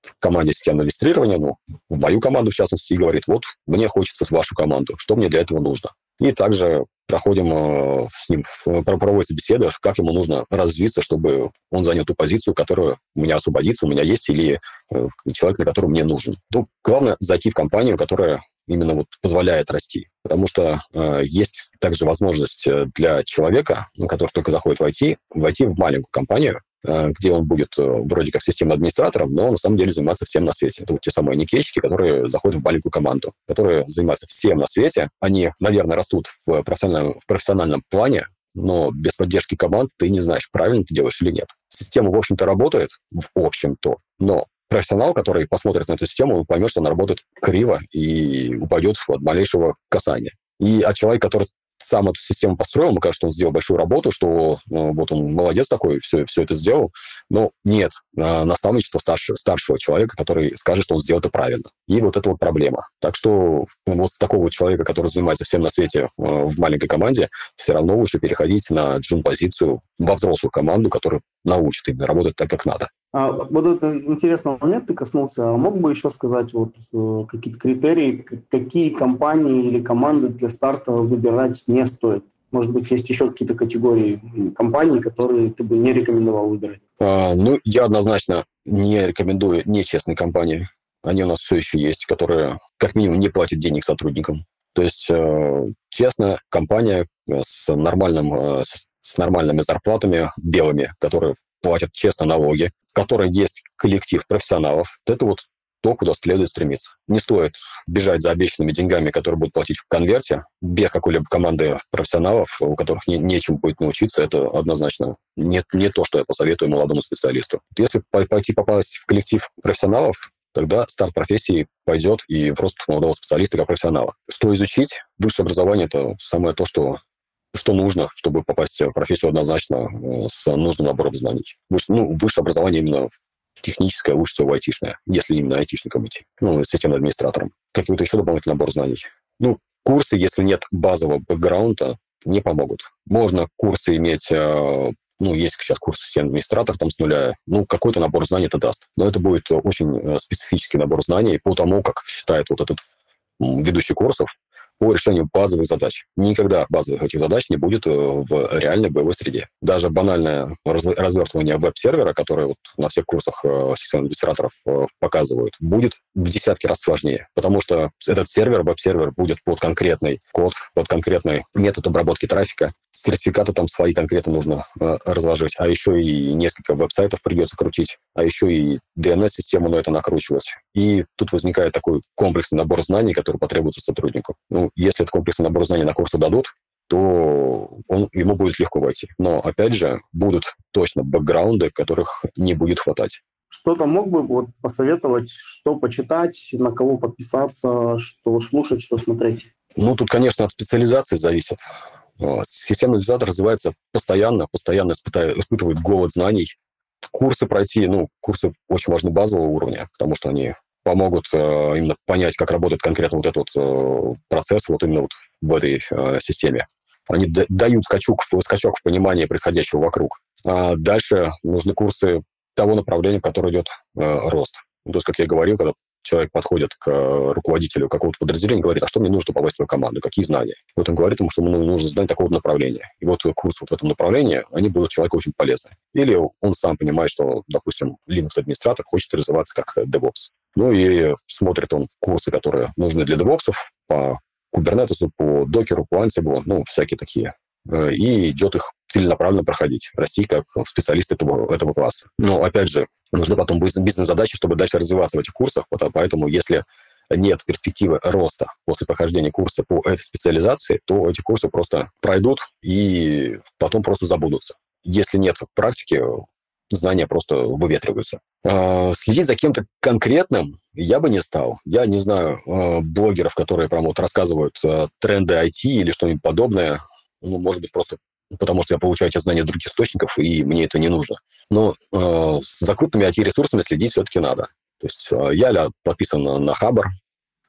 в команде системного администрирования, ну, в мою команду, в частности, и говорит, вот, мне хочется в вашу команду, что мне для этого нужно? И также проходим э, с ним, проводится беседа, как ему нужно развиться, чтобы он занял ту позицию, которая у меня освободится, у меня есть, или э, человек, на котором мне нужен. Ну, главное зайти в компанию, которая именно вот позволяет расти. Потому что э, есть также возможность э, для человека, ну, который только заходит в IT, войти в маленькую компанию, Э, где он будет э, вроде как системным администратором, но на самом деле заниматься всем на свете. Это вот те самые никейщики, которые заходят в маленькую команду, которые занимаются всем на свете. Они, наверное, растут в профессиональном, в профессиональном плане, но без поддержки команд ты не знаешь, правильно ты делаешь или нет. Система, в общем-то, работает, в общем-то, но профессионал, который посмотрит на эту систему, поймет, что она работает криво и упадет от малейшего касания. И а человек, который сам эту систему построил, ему кажется, что он сделал большую работу, что ну, вот он молодец такой, все, все это сделал. Но нет, а, наставничество старше, старшего человека, который скажет, что он сделал это правильно. И вот это вот проблема. Так что вот такого человека, который занимается всем на свете а, в маленькой команде, все равно лучше переходить на джун-позицию во взрослую команду, которая научит именно работать так, как надо. А, вот это интересный момент ты коснулся. А мог бы еще сказать вот э, какие-то критерии, какие компании или команды для старта выбирать не стоит? Может быть, есть еще какие-то категории компаний, которые ты бы не рекомендовал выбирать? А, ну, я однозначно не рекомендую нечестные компании. Они у нас все еще есть, которые как минимум не платят денег сотрудникам. То есть, э, честно, компания с, нормальным, э, с нормальными зарплатами белыми, которые платят честно налоги, в которой есть коллектив профессионалов. Это вот то, куда следует стремиться. Не стоит бежать за обещанными деньгами, которые будут платить в конверте, без какой-либо команды профессионалов, у которых не, нечем будет научиться. Это однозначно не, не то, что я посоветую молодому специалисту. Если пойти попасть в коллектив профессионалов, тогда старт профессии пойдет и в рост молодого специалиста как профессионала. Что изучить? Высшее образование – это самое то, что что нужно, чтобы попасть в профессию однозначно э, с нужным набором знаний. Ну, высшее образование именно техническое, лучше всего айтишное, если именно айтишником идти, ну, системным администратором. Какой-то еще дополнительный набор знаний. Ну, курсы, если нет базового бэкграунда, не помогут. Можно курсы иметь э, ну, есть сейчас курс системный администратор там с нуля, ну, какой-то набор знаний это даст. Но это будет очень э, специфический набор знаний по тому, как считает вот этот ведущий курсов, по решению базовых задач. Никогда базовых этих задач не будет э, в реальной боевой среде. Даже банальное развертывание веб-сервера, которое вот на всех курсах э, системных администраторов э, показывают, будет в десятки раз сложнее, потому что этот сервер, веб-сервер будет под конкретный код, под конкретный метод обработки трафика, сертификаты там свои конкретно нужно э, разложить, а еще и несколько веб-сайтов придется крутить, а еще и DNS-систему на это накручивать. И тут возникает такой комплексный набор знаний, который потребуется сотруднику. Ну, если этот комплексный набор знаний на курсы дадут, то он, ему будет легко войти. Но, опять же, будут точно бэкграунды, которых не будет хватать. Что-то мог бы вот посоветовать, что почитать, на кого подписаться, что слушать, что смотреть? Ну, тут, конечно, от специализации зависит. Системный анализатор развивается постоянно, постоянно испытывает, испытывает голод знаний. Курсы пройти, ну, курсы очень важны базового уровня, потому что они помогут э, именно понять, как работает конкретно вот этот э, процесс вот именно вот в этой э, системе. Они дают скачок, скачок в понимании происходящего вокруг. А дальше нужны курсы того направления, в которое идет рост. Ну, то есть, как я говорил, когда человек подходит к руководителю какого-то подразделения говорит, а что мне нужно, попасть в твою команду, какие знания? И вот он говорит ему, что ему нужно знать такого направления. И вот курсы вот в этом направлении, они будут человеку очень полезны. Или он сам понимает, что, допустим, Linux-администратор хочет развиваться как DevOps. Ну и смотрит он курсы, которые нужны для DevOps по Kubernetes, по докеру, по Ansible, ну, всякие такие Э, и идет их целенаправленно проходить, расти как специалист этого, этого класса. Но, опять же, нужны потом бизнес-задачи, чтобы дальше развиваться в этих курсах, поэтому если нет перспективы роста после прохождения курса по этой специализации, то эти курсы просто пройдут и потом просто забудутся. Если нет практики, знания просто выветриваются. А, следить за кем-то конкретным я бы не стал. Я не знаю а, блогеров, которые прям вот рассказывают а, тренды IT или что-нибудь подобное ну, может быть, просто потому что я получаю эти знания из других источников, и мне это не нужно. Но за крупными IT-ресурсами следить все-таки надо. То есть я подписан на, на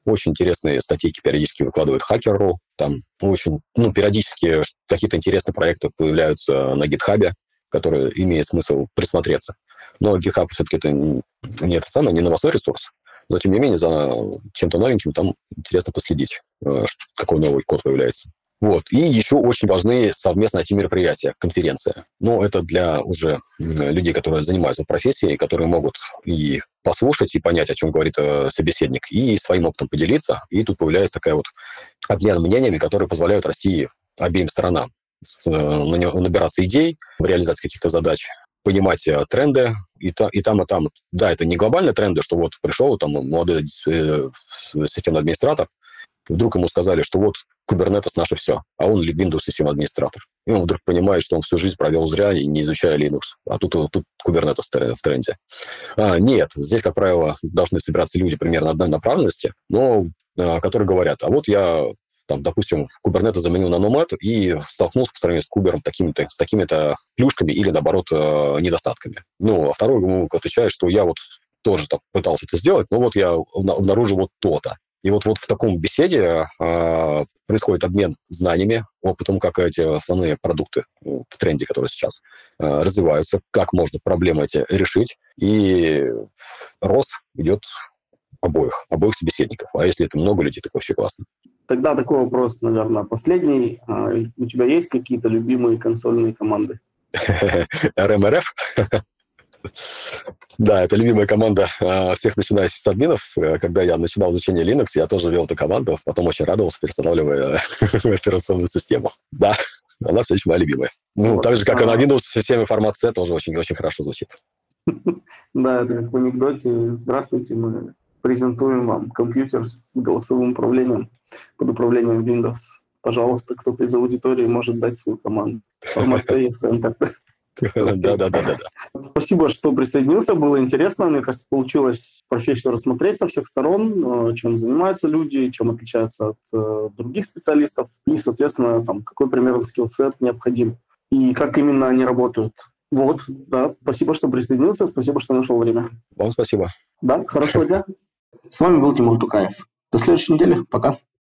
очень интересные статейки периодически выкладывают Hacker.ru, там очень, ну, периодически какие-то интересные проекты появляются на GitHub, которые имеет смысл присмотреться. Но GitHub все-таки это не это самое, не новостной ресурс, но, тем не менее, за чем-то новеньким там интересно последить, э, какой новый код появляется. Вот. И еще очень важны совместные IT-мероприятия, конференция. Но это для уже людей, которые занимаются профессией, которые могут и послушать, и понять, о чем говорит э, собеседник, и своим опытом поделиться. И тут появляется такая вот обмен мнениями, которые позволяют расти обеим сторонам, э, набираться идей реализации каких-то задач, понимать э, тренды и, та, и там, и там. Да, это не глобальные тренды, что вот пришел там молодой э, системный администратор, вдруг ему сказали, что вот Kubernetes наше все, а он Windows систем администратор. И он вдруг понимает, что он всю жизнь провел зря и не изучая Linux. А тут, тут Kubernetes в тренде. А, нет, здесь, как правило, должны собираться люди примерно одной направленности, но которые говорят, а вот я там, допустим, Kubernetes заменил на Nomad и столкнулся по сравнению с Кубером такими-то, с такими-то плюшками или, наоборот, э, недостатками. Ну, а второй ему отвечает, что я вот тоже там пытался это сделать, но вот я обнаружил вот то-то. И вот, вот в таком беседе э, происходит обмен знаниями, опытом, как эти основные продукты в тренде, которые сейчас э, развиваются, как можно проблемы эти решить. И рост идет обоих, обоих собеседников. А если это много людей, так вообще классно. Тогда такой вопрос, наверное, последний. У тебя есть какие-то любимые консольные команды? РМРФ? Да, это любимая команда а, всех начинающих с админов. Э, когда я начинал изучение Linux, я тоже вел эту команду, потом очень радовался, перестанавливая (laughs) операционную систему. Да, она все еще моя любимая. Ну, так же, как и на Windows системе формат C, тоже очень-очень хорошо звучит. (laughs) Да, это как в анекдоте. Здравствуйте, мы презентуем вам компьютер с голосовым управлением под управлением Windows. Пожалуйста, кто-то из аудитории может дать свою команду. Формат (laughs) C и Center. Да-да-да. Спасибо, что присоединился. Было интересно. Мне кажется, получилось профессию рассмотреть со всех сторон, э, чем занимаются люди, чем отличаются от э, других специалистов, и, соответственно, там, какой примерно скиллсет необходим, и как именно они работают. Вот, да. Спасибо, что присоединился. Спасибо, что нашел время. Вам спасибо. Да, хорошего дня. С вами был Тимур Тукаев. До следующей недели. Пока.